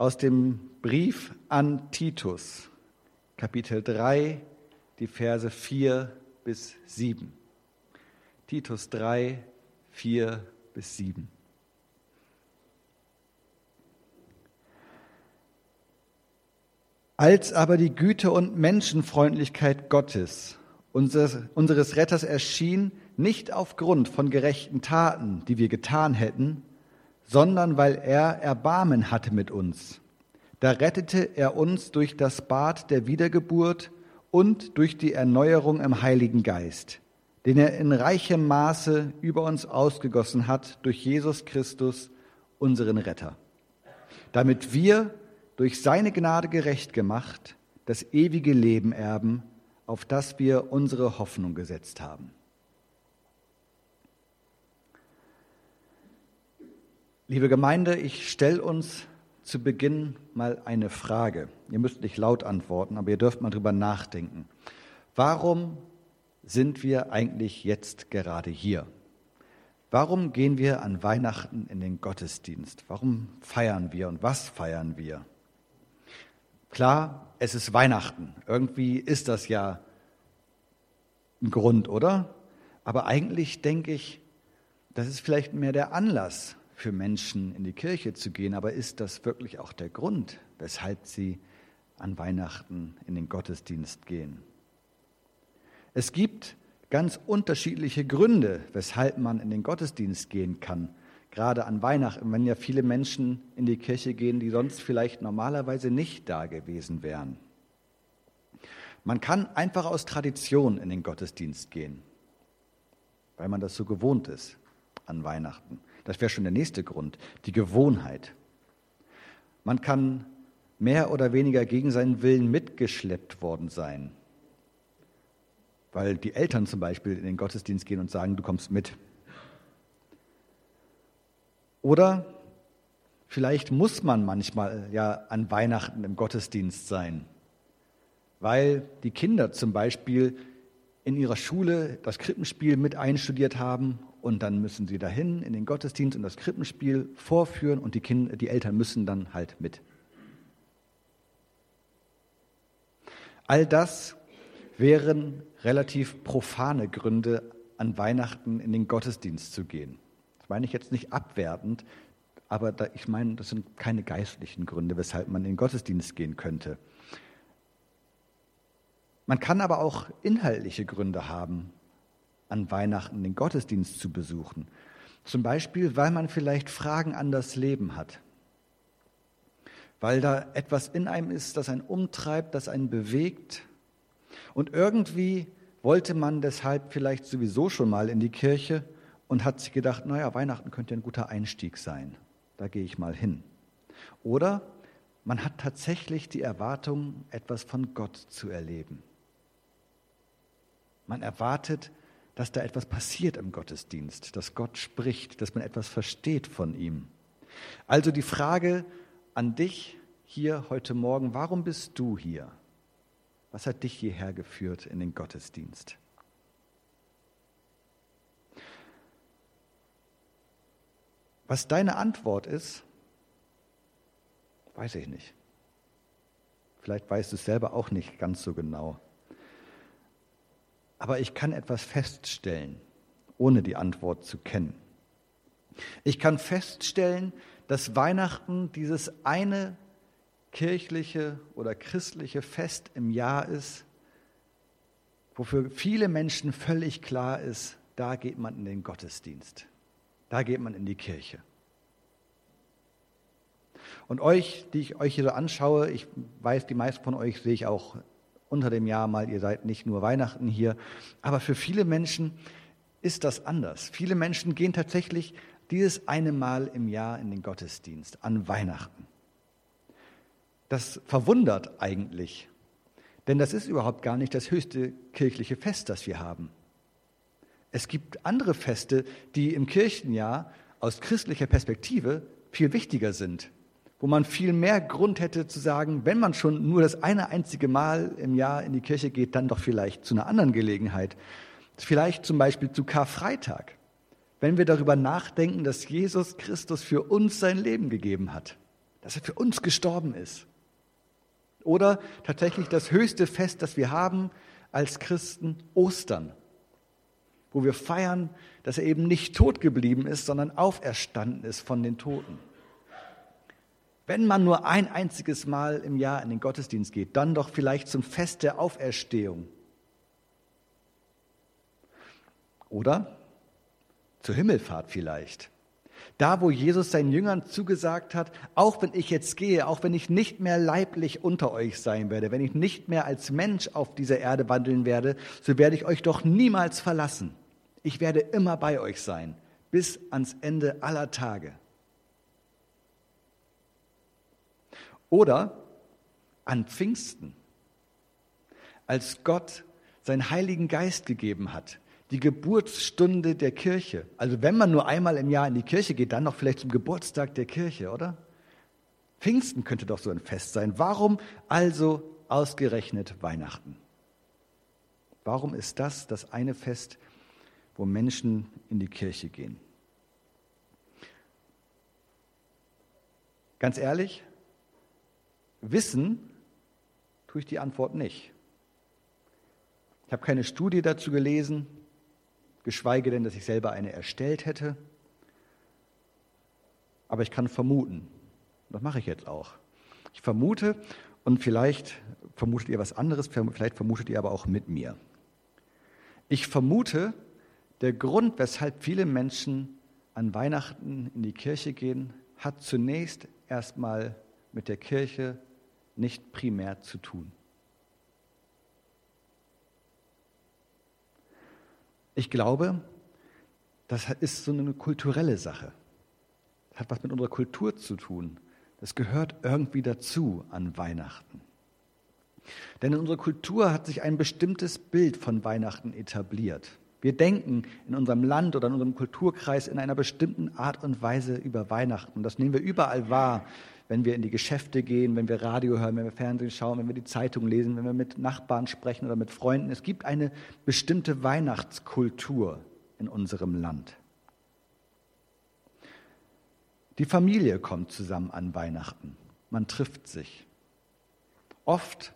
aus dem Brief an Titus, Kapitel 3, die Verse 4 bis 7. Titus 3, 4 bis 7. Als aber die Güte und Menschenfreundlichkeit Gottes, unseres, unseres Retters, erschien, nicht aufgrund von gerechten Taten, die wir getan hätten, sondern weil er Erbarmen hatte mit uns. Da rettete er uns durch das Bad der Wiedergeburt und durch die Erneuerung im Heiligen Geist, den er in reichem Maße über uns ausgegossen hat durch Jesus Christus, unseren Retter, damit wir durch seine Gnade gerecht gemacht das ewige Leben erben, auf das wir unsere Hoffnung gesetzt haben. Liebe Gemeinde, ich stelle uns zu Beginn mal eine Frage. Ihr müsst nicht laut antworten, aber ihr dürft mal drüber nachdenken. Warum sind wir eigentlich jetzt gerade hier? Warum gehen wir an Weihnachten in den Gottesdienst? Warum feiern wir und was feiern wir? Klar, es ist Weihnachten. Irgendwie ist das ja ein Grund, oder? Aber eigentlich denke ich, das ist vielleicht mehr der Anlass, für Menschen in die Kirche zu gehen, aber ist das wirklich auch der Grund, weshalb sie an Weihnachten in den Gottesdienst gehen? Es gibt ganz unterschiedliche Gründe, weshalb man in den Gottesdienst gehen kann. Gerade an Weihnachten, wenn ja viele Menschen in die Kirche gehen, die sonst vielleicht normalerweise nicht da gewesen wären. Man kann einfach aus Tradition in den Gottesdienst gehen, weil man das so gewohnt ist an Weihnachten. Das wäre schon der nächste Grund, die Gewohnheit. Man kann mehr oder weniger gegen seinen Willen mitgeschleppt worden sein, weil die Eltern zum Beispiel in den Gottesdienst gehen und sagen, du kommst mit. Oder vielleicht muss man manchmal ja an Weihnachten im Gottesdienst sein, weil die Kinder zum Beispiel in ihrer Schule das Krippenspiel mit einstudiert haben und dann müssen sie dahin in den Gottesdienst und das Krippenspiel vorführen und die, Kinder, die Eltern müssen dann halt mit. All das wären relativ profane Gründe, an Weihnachten in den Gottesdienst zu gehen. Das meine ich jetzt nicht abwertend, aber da, ich meine, das sind keine geistlichen Gründe, weshalb man in den Gottesdienst gehen könnte. Man kann aber auch inhaltliche Gründe haben, an Weihnachten den Gottesdienst zu besuchen. Zum Beispiel, weil man vielleicht Fragen an das Leben hat. Weil da etwas in einem ist, das einen umtreibt, das einen bewegt. Und irgendwie wollte man deshalb vielleicht sowieso schon mal in die Kirche und hat sich gedacht, naja, Weihnachten könnte ein guter Einstieg sein. Da gehe ich mal hin. Oder man hat tatsächlich die Erwartung, etwas von Gott zu erleben. Man erwartet, dass da etwas passiert im Gottesdienst, dass Gott spricht, dass man etwas versteht von ihm. Also die Frage an dich hier heute Morgen, warum bist du hier? Was hat dich hierher geführt in den Gottesdienst? Was deine Antwort ist, weiß ich nicht. Vielleicht weißt du es selber auch nicht ganz so genau. Aber ich kann etwas feststellen, ohne die Antwort zu kennen. Ich kann feststellen, dass Weihnachten dieses eine kirchliche oder christliche Fest im Jahr ist, wofür viele Menschen völlig klar ist, da geht man in den Gottesdienst, da geht man in die Kirche. Und euch, die ich euch hier so anschaue, ich weiß, die meisten von euch sehe ich auch unter dem Jahr mal, ihr seid nicht nur Weihnachten hier. Aber für viele Menschen ist das anders. Viele Menschen gehen tatsächlich dieses eine Mal im Jahr in den Gottesdienst, an Weihnachten. Das verwundert eigentlich, denn das ist überhaupt gar nicht das höchste kirchliche Fest, das wir haben. Es gibt andere Feste, die im Kirchenjahr aus christlicher Perspektive viel wichtiger sind wo man viel mehr Grund hätte zu sagen, wenn man schon nur das eine einzige Mal im Jahr in die Kirche geht, dann doch vielleicht zu einer anderen Gelegenheit. Vielleicht zum Beispiel zu Karfreitag, wenn wir darüber nachdenken, dass Jesus Christus für uns sein Leben gegeben hat. dass er für uns gestorben ist. Oder tatsächlich das höchste Fest, das wir haben als Christen, Ostern, wo wir feiern, dass er eben nicht tot geblieben ist, sondern auferstanden ist von den Toten. Wenn man nur ein einziges Mal im Jahr in den Gottesdienst geht, dann doch vielleicht zum Fest der Auferstehung. Oder zur Himmelfahrt vielleicht. Da, wo Jesus seinen Jüngern zugesagt hat, auch wenn ich jetzt gehe, auch wenn ich nicht mehr leiblich unter euch sein werde, wenn ich nicht mehr als Mensch auf dieser Erde wandeln werde, so werde ich euch doch niemals verlassen. Ich werde immer bei euch sein, bis ans Ende aller Tage. Oder an Pfingsten, als Gott seinen Heiligen Geist gegeben hat, die Geburtsstunde der Kirche. Also wenn man nur einmal im Jahr in die Kirche geht, dann noch vielleicht zum Geburtstag der Kirche, oder? Pfingsten könnte doch so ein Fest sein. Warum also ausgerechnet Weihnachten? Warum ist das das eine Fest, wo Menschen in die Kirche gehen? Ganz ehrlich, wissen tue ich die Antwort nicht. Ich habe keine Studie dazu gelesen, geschweige denn, dass ich selber eine erstellt hätte. Aber ich kann vermuten. Das mache ich jetzt auch. Ich vermute, und vielleicht vermutet ihr was anderes, vielleicht vermutet ihr aber auch mit mir. Ich vermute, der Grund, weshalb viele Menschen an Weihnachten in die Kirche gehen, hat zunächst erstmal mit der Kirche nicht primär zu tun. Ich glaube, das ist so eine kulturelle Sache. Das hat was mit unserer Kultur zu tun. Das gehört irgendwie dazu an Weihnachten. Denn in unserer Kultur hat sich ein bestimmtes Bild von Weihnachten etabliert. Wir denken in unserem Land oder in unserem Kulturkreis in einer bestimmten Art und Weise über Weihnachten. Das nehmen wir überall wahr, wenn wir in die Geschäfte gehen, wenn wir Radio hören, wenn wir Fernsehen schauen, wenn wir die Zeitung lesen, wenn wir mit Nachbarn sprechen oder mit Freunden. Es gibt eine bestimmte Weihnachtskultur in unserem Land. Die Familie kommt zusammen an Weihnachten. Man trifft sich. Oft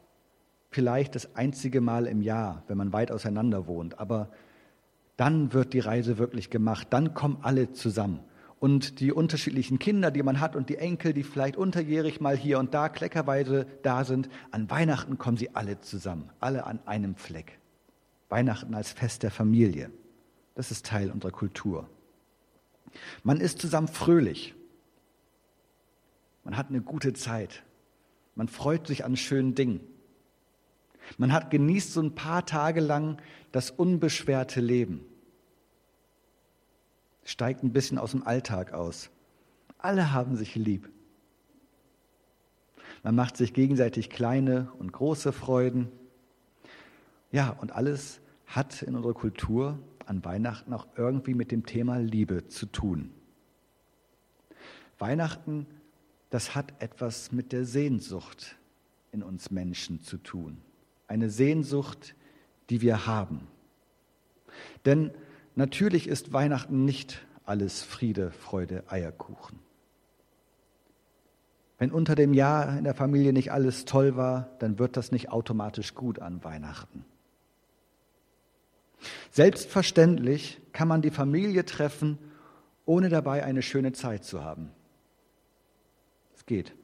vielleicht das einzige Mal im Jahr, wenn man weit auseinander wohnt, aber dann wird die Reise wirklich gemacht, dann kommen alle zusammen. Und die unterschiedlichen Kinder, die man hat und die Enkel, die vielleicht unterjährig mal hier und da kleckerweise da sind, an Weihnachten kommen sie alle zusammen, alle an einem Fleck. Weihnachten als Fest der Familie. Das ist Teil unserer Kultur. Man ist zusammen fröhlich. Man hat eine gute Zeit. Man freut sich an schönen Dingen. Man hat genießt so ein paar Tage lang das unbeschwerte Leben. Steigt ein bisschen aus dem Alltag aus. Alle haben sich lieb. Man macht sich gegenseitig kleine und große Freuden. Ja, und alles hat in unserer Kultur an Weihnachten auch irgendwie mit dem Thema Liebe zu tun. Weihnachten, das hat etwas mit der Sehnsucht in uns Menschen zu tun eine Sehnsucht, die wir haben. Denn natürlich ist Weihnachten nicht alles Friede, Freude, Eierkuchen. Wenn unter dem Jahr in der Familie nicht alles toll war, dann wird das nicht automatisch gut an Weihnachten. Selbstverständlich kann man die Familie treffen, ohne dabei eine schöne Zeit zu haben. Es geht.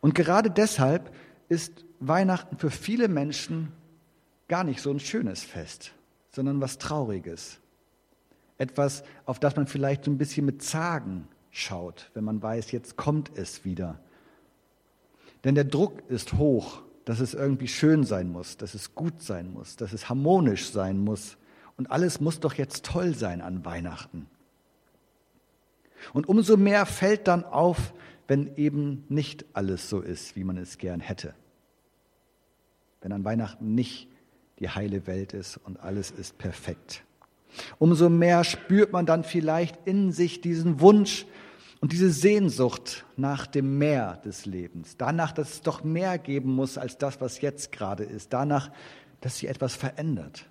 Und gerade deshalb ist Weihnachten für viele Menschen gar nicht so ein schönes Fest, sondern was Trauriges. Etwas, auf das man vielleicht so ein bisschen mit Zagen schaut, wenn man weiß, jetzt kommt es wieder. Denn der Druck ist hoch, dass es irgendwie schön sein muss, dass es gut sein muss, dass es harmonisch sein muss. Und alles muss doch jetzt toll sein an Weihnachten. Und umso mehr fällt dann auf, wenn eben nicht alles so ist, wie man es gern hätte. Wenn an Weihnachten nicht die heile Welt ist und alles ist perfekt. Umso mehr spürt man dann vielleicht in sich diesen Wunsch und diese Sehnsucht nach dem Meer des Lebens. Danach, dass es doch mehr geben muss als das, was jetzt gerade ist. Danach, dass sich etwas verändert.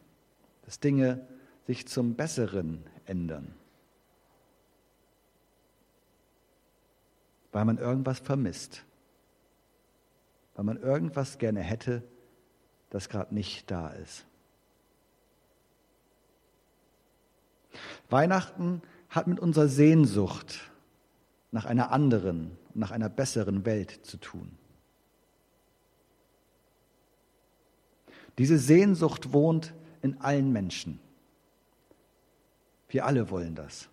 Dass Dinge sich zum Besseren ändern. weil man irgendwas vermisst, weil man irgendwas gerne hätte, das gerade nicht da ist. Weihnachten hat mit unserer Sehnsucht nach einer anderen, nach einer besseren Welt zu tun. Diese Sehnsucht wohnt in allen Menschen. Wir alle wollen das.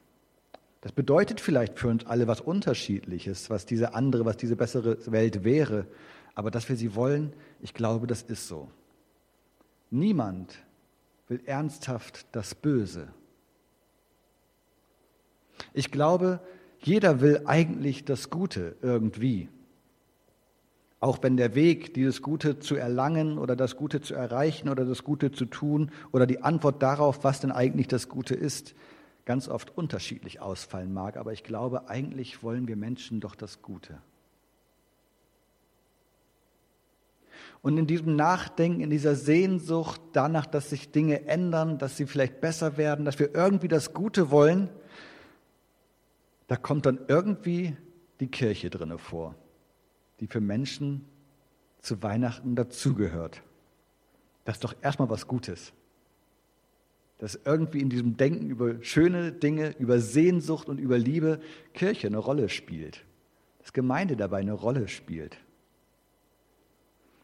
Das bedeutet vielleicht für uns alle was Unterschiedliches, was diese andere, was diese bessere Welt wäre. Aber dass wir sie wollen, ich glaube, das ist so. Niemand will ernsthaft das Böse. Ich glaube, jeder will eigentlich das Gute irgendwie. Auch wenn der Weg, dieses Gute zu erlangen oder das Gute zu erreichen oder das Gute zu tun oder die Antwort darauf, was denn eigentlich das Gute ist, ganz oft unterschiedlich ausfallen mag. Aber ich glaube, eigentlich wollen wir Menschen doch das Gute. Und in diesem Nachdenken, in dieser Sehnsucht danach, dass sich Dinge ändern, dass sie vielleicht besser werden, dass wir irgendwie das Gute wollen, da kommt dann irgendwie die Kirche drinne vor, die für Menschen zu Weihnachten dazugehört. Das ist doch erstmal was Gutes. Dass irgendwie in diesem Denken über schöne Dinge, über Sehnsucht und über Liebe Kirche eine Rolle spielt. Dass Gemeinde dabei eine Rolle spielt.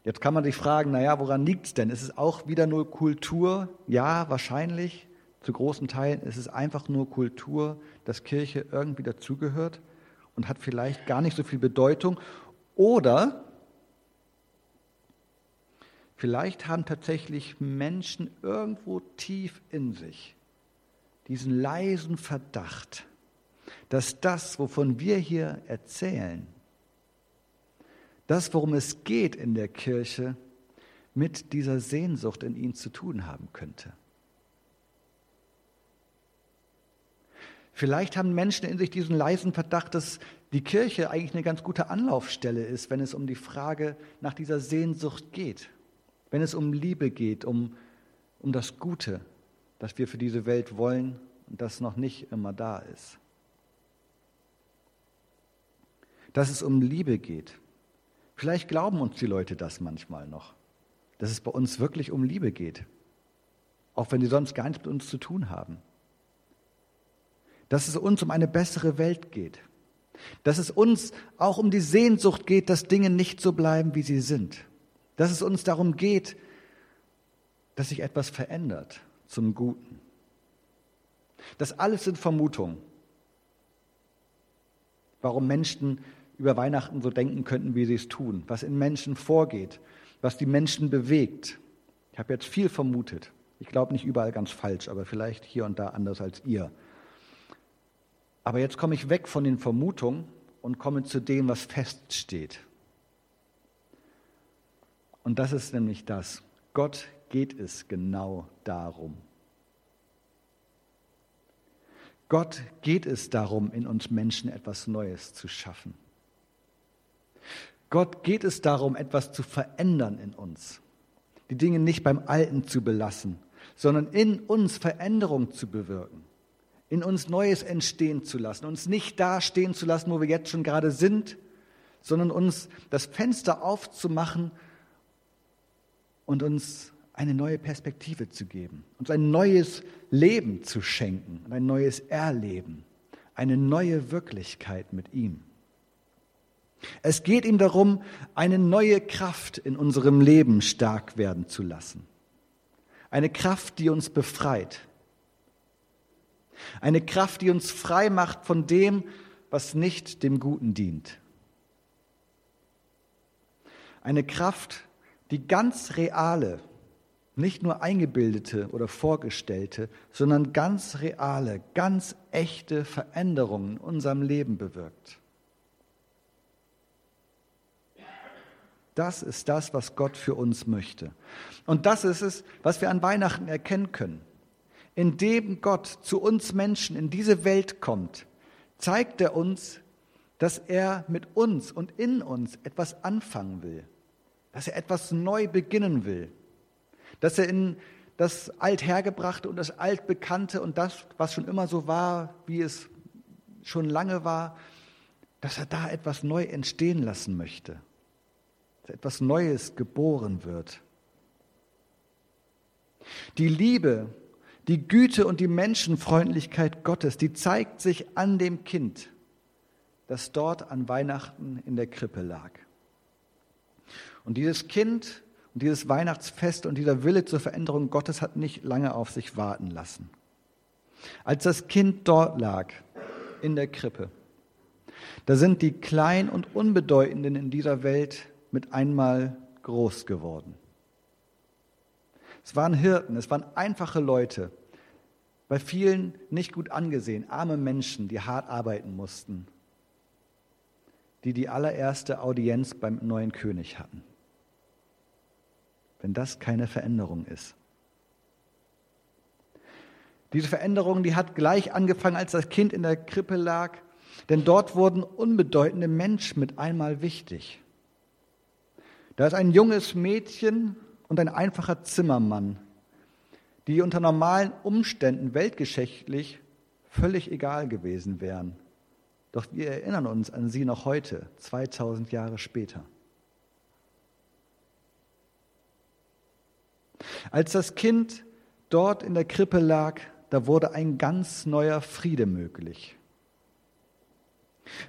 Jetzt kann man sich fragen, naja, woran liegt es denn? Ist es auch wieder nur Kultur? Ja, wahrscheinlich. Zu großen Teilen ist es einfach nur Kultur, dass Kirche irgendwie dazugehört und hat vielleicht gar nicht so viel Bedeutung. Oder vielleicht haben tatsächlich Menschen irgendwo tief in sich diesen leisen Verdacht, dass das, wovon wir hier erzählen, das, worum es geht in der Kirche, mit dieser Sehnsucht in ihnen zu tun haben könnte. Vielleicht haben Menschen in sich diesen leisen Verdacht, dass die Kirche eigentlich eine ganz gute Anlaufstelle ist, wenn es um die Frage nach dieser Sehnsucht geht, wenn es um Liebe geht, um, um das Gute, das wir für diese Welt wollen und das noch nicht immer da ist. Dass es um Liebe geht. Vielleicht glauben uns die Leute das manchmal noch, dass es bei uns wirklich um Liebe geht, auch wenn sie sonst gar nichts mit uns zu tun haben. Dass es uns um eine bessere Welt geht, dass es uns auch um die Sehnsucht geht, dass Dinge nicht so bleiben, wie sie sind, dass es uns darum geht, dass sich etwas verändert zum Guten. Das alles sind Vermutungen, warum Menschen über Weihnachten so denken könnten, wie sie es tun, was in Menschen vorgeht, was die Menschen bewegt. Ich habe jetzt viel vermutet. Ich glaube nicht überall ganz falsch, aber vielleicht hier und da anders als ihr. Aber jetzt komme ich weg von den Vermutungen und komme zu dem, was feststeht. Und das ist nämlich das. Gott geht es genau darum. Gott geht es darum, in uns Menschen etwas Neues zu schaffen. Gott geht es darum, etwas zu verändern in uns. Die Dinge nicht beim Alten zu belassen, sondern in uns Veränderung zu bewirken in uns Neues entstehen zu lassen, uns nicht da stehen zu lassen, wo wir jetzt schon gerade sind, sondern uns das Fenster aufzumachen und uns eine neue Perspektive zu geben, uns ein neues Leben zu schenken ein neues Erleben, eine neue Wirklichkeit mit ihm. Es geht ihm darum, eine neue Kraft in unserem Leben stark werden zu lassen. Eine Kraft, die uns befreit, eine Kraft, die uns frei macht von dem, was nicht dem Guten dient. Eine Kraft, die ganz reale, nicht nur eingebildete oder vorgestellte, sondern ganz reale, ganz echte Veränderungen in unserem Leben bewirkt. Das ist das, was Gott für uns möchte. Und das ist es, was wir an Weihnachten erkennen können. Indem Gott zu uns Menschen in diese Welt kommt, zeigt er uns, dass er mit uns und in uns etwas anfangen will, dass er etwas neu beginnen will, dass er in das Althergebrachte und das Altbekannte und das, was schon immer so war, wie es schon lange war, dass er da etwas neu entstehen lassen möchte, etwas Neues geboren wird. Die Liebe, die Güte und die Menschenfreundlichkeit Gottes, die zeigt sich an dem Kind, das dort an Weihnachten in der Krippe lag. Und dieses Kind und dieses Weihnachtsfest und dieser Wille zur Veränderung Gottes hat nicht lange auf sich warten lassen. Als das Kind dort lag, in der Krippe, da sind die Kleinen und Unbedeutenden in dieser Welt mit einmal groß geworden. Es waren Hirten, es waren einfache Leute, bei vielen nicht gut angesehen, arme Menschen, die hart arbeiten mussten, die die allererste Audienz beim neuen König hatten. Wenn das keine Veränderung ist. Diese Veränderung, die hat gleich angefangen, als das Kind in der Krippe lag, denn dort wurden unbedeutende Menschen mit einmal wichtig. Da ist ein junges Mädchen und ein einfacher Zimmermann, die unter normalen Umständen weltgeschichtlich völlig egal gewesen wären. Doch wir erinnern uns an sie noch heute, 2000 Jahre später. Als das Kind dort in der Krippe lag, da wurde ein ganz neuer Friede möglich.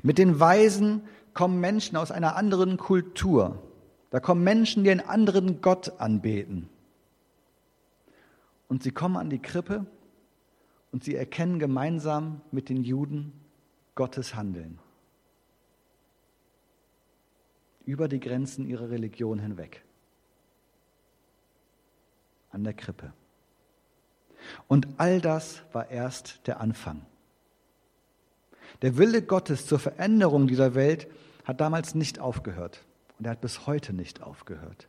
Mit den Weisen kommen Menschen aus einer anderen Kultur. Da kommen Menschen, die einen anderen Gott anbeten. Und sie kommen an die Krippe und sie erkennen gemeinsam mit den Juden Gottes Handeln. Über die Grenzen ihrer Religion hinweg. An der Krippe. Und all das war erst der Anfang. Der Wille Gottes zur Veränderung dieser Welt hat damals nicht aufgehört und er hat bis heute nicht aufgehört.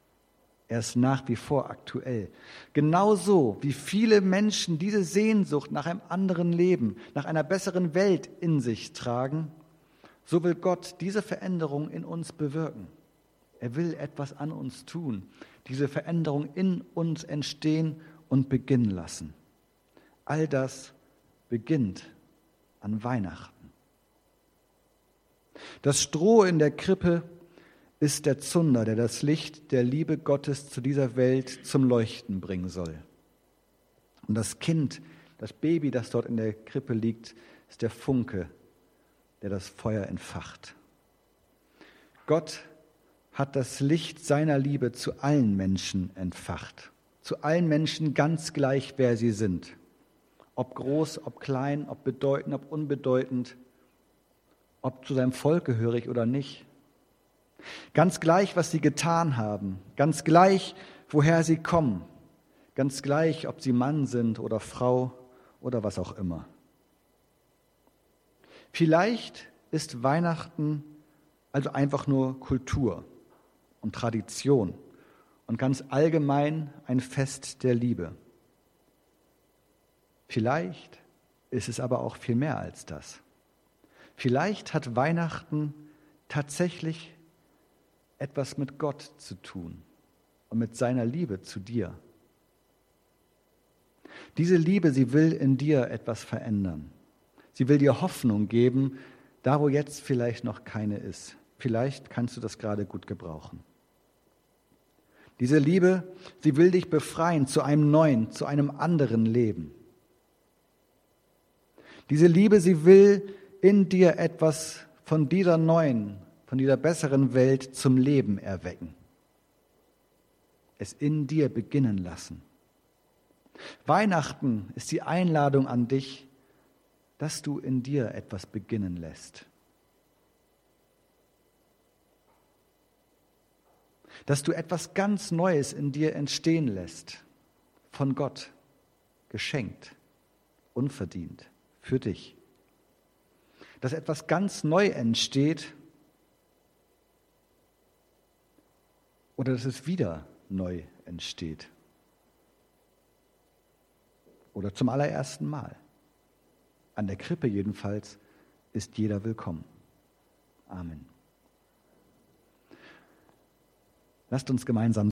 Er ist nach wie vor aktuell. Genauso wie viele Menschen diese Sehnsucht nach einem anderen Leben, nach einer besseren Welt in sich tragen, so will Gott diese Veränderung in uns bewirken. Er will etwas an uns tun, diese Veränderung in uns entstehen und beginnen lassen. All das beginnt an Weihnachten. Das Stroh in der Krippe ist der Zunder, der das Licht der Liebe Gottes zu dieser Welt zum Leuchten bringen soll. Und das Kind, das Baby, das dort in der Krippe liegt, ist der Funke, der das Feuer entfacht. Gott hat das Licht seiner Liebe zu allen Menschen entfacht. Zu allen Menschen ganz gleich, wer sie sind. Ob groß, ob klein, ob bedeutend, ob unbedeutend ob zu seinem Volk gehörig oder nicht. Ganz gleich, was sie getan haben, ganz gleich, woher sie kommen, ganz gleich, ob sie Mann sind oder Frau oder was auch immer. Vielleicht ist Weihnachten also einfach nur Kultur und Tradition und ganz allgemein ein Fest der Liebe. Vielleicht ist es aber auch viel mehr als das. Vielleicht hat Weihnachten tatsächlich etwas mit Gott zu tun und mit seiner Liebe zu dir. Diese Liebe, sie will in dir etwas verändern. Sie will dir Hoffnung geben, da wo jetzt vielleicht noch keine ist. Vielleicht kannst du das gerade gut gebrauchen. Diese Liebe, sie will dich befreien zu einem neuen, zu einem anderen Leben. Diese Liebe, sie will in dir etwas von dieser neuen, von dieser besseren Welt zum Leben erwecken. Es in dir beginnen lassen. Weihnachten ist die Einladung an dich, dass du in dir etwas beginnen lässt. Dass du etwas ganz Neues in dir entstehen lässt, von Gott, geschenkt, unverdient, für dich dass etwas ganz neu entsteht oder dass es wieder neu entsteht. Oder zum allerersten Mal. An der Krippe jedenfalls ist jeder willkommen. Amen. Lasst uns gemeinsam